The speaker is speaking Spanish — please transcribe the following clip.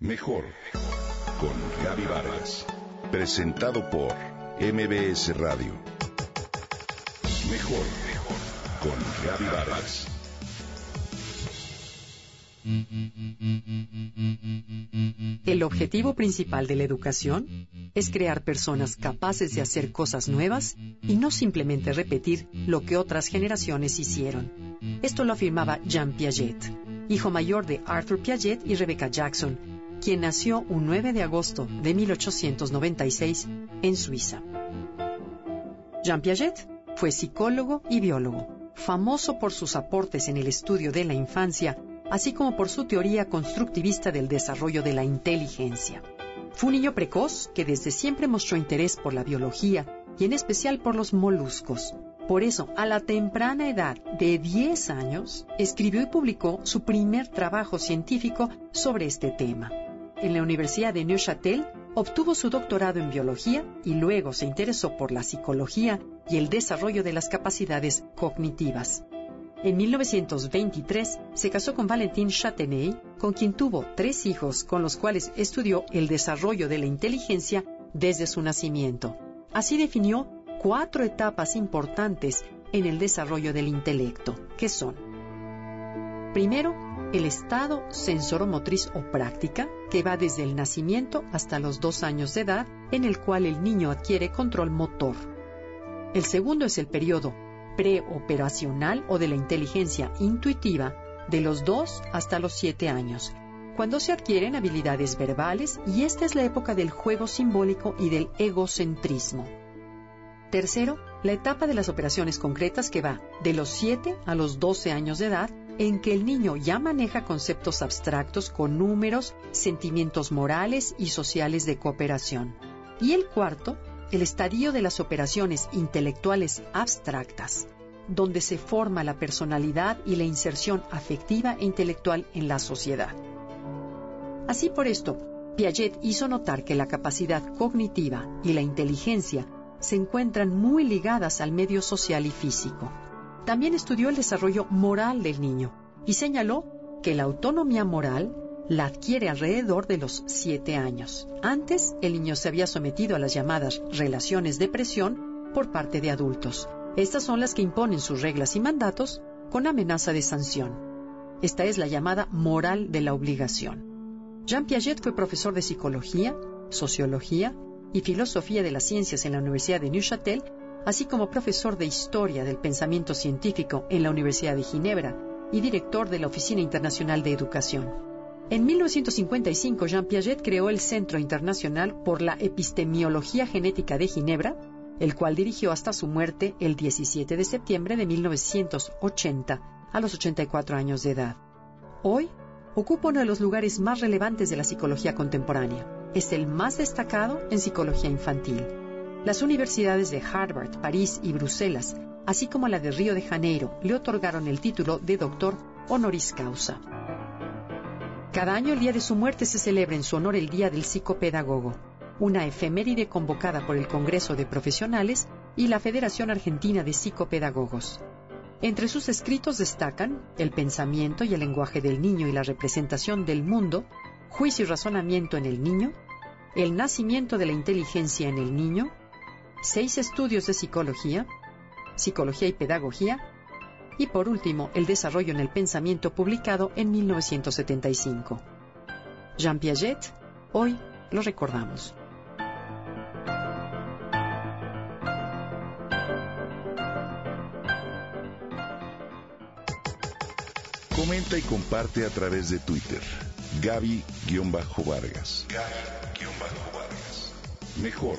Mejor con Gaby Vargas. Presentado por MBS Radio. Mejor con Gaby Vargas. El objetivo principal de la educación es crear personas capaces de hacer cosas nuevas y no simplemente repetir lo que otras generaciones hicieron. Esto lo afirmaba Jean Piaget, hijo mayor de Arthur Piaget y Rebecca Jackson, quien nació un 9 de agosto de 1896 en Suiza. Jean Piaget fue psicólogo y biólogo, famoso por sus aportes en el estudio de la infancia, así como por su teoría constructivista del desarrollo de la inteligencia. Fue un niño precoz que desde siempre mostró interés por la biología y en especial por los moluscos. Por eso, a la temprana edad de 10 años, escribió y publicó su primer trabajo científico sobre este tema. En la Universidad de Neuchâtel obtuvo su doctorado en biología y luego se interesó por la psicología y el desarrollo de las capacidades cognitivas. En 1923 se casó con Valentin Chatenay, con quien tuvo tres hijos con los cuales estudió el desarrollo de la inteligencia desde su nacimiento. Así definió cuatro etapas importantes en el desarrollo del intelecto, que son, primero, el estado sensoromotriz o práctica, que va desde el nacimiento hasta los dos años de edad, en el cual el niño adquiere control motor. El segundo es el periodo preoperacional o de la inteligencia intuitiva de los 2 hasta los 7 años, cuando se adquieren habilidades verbales y esta es la época del juego simbólico y del egocentrismo. Tercero, la etapa de las operaciones concretas que va de los 7 a los 12 años de edad, en que el niño ya maneja conceptos abstractos con números, sentimientos morales y sociales de cooperación. Y el cuarto, el estadio de las operaciones intelectuales abstractas, donde se forma la personalidad y la inserción afectiva e intelectual en la sociedad. Así por esto, Piaget hizo notar que la capacidad cognitiva y la inteligencia se encuentran muy ligadas al medio social y físico. También estudió el desarrollo moral del niño y señaló que la autonomía moral la adquiere alrededor de los siete años. Antes, el niño se había sometido a las llamadas relaciones de presión por parte de adultos. Estas son las que imponen sus reglas y mandatos con amenaza de sanción. Esta es la llamada moral de la obligación. Jean Piaget fue profesor de psicología, sociología y filosofía de las ciencias en la Universidad de Neuchâtel, así como profesor de historia del pensamiento científico en la Universidad de Ginebra y director de la Oficina Internacional de Educación. En 1955, Jean Piaget creó el Centro Internacional por la Epistemiología Genética de Ginebra, el cual dirigió hasta su muerte el 17 de septiembre de 1980, a los 84 años de edad. Hoy, ocupa uno de los lugares más relevantes de la psicología contemporánea. Es el más destacado en psicología infantil. Las universidades de Harvard, París y Bruselas, así como la de Río de Janeiro, le otorgaron el título de doctor honoris causa. Cada año el día de su muerte se celebra en su honor el Día del Psicopedagogo, una efeméride convocada por el Congreso de Profesionales y la Federación Argentina de Psicopedagogos. Entre sus escritos destacan El pensamiento y el lenguaje del niño y la representación del mundo, Juicio y razonamiento en el niño, El nacimiento de la inteligencia en el niño, Seis estudios de psicología, Psicología y pedagogía, y por último el desarrollo en el pensamiento publicado en 1975. Jean Piaget, hoy lo recordamos. Comenta y comparte a través de Twitter. Gaby-Vargas. Gaby-Vargas. Mejor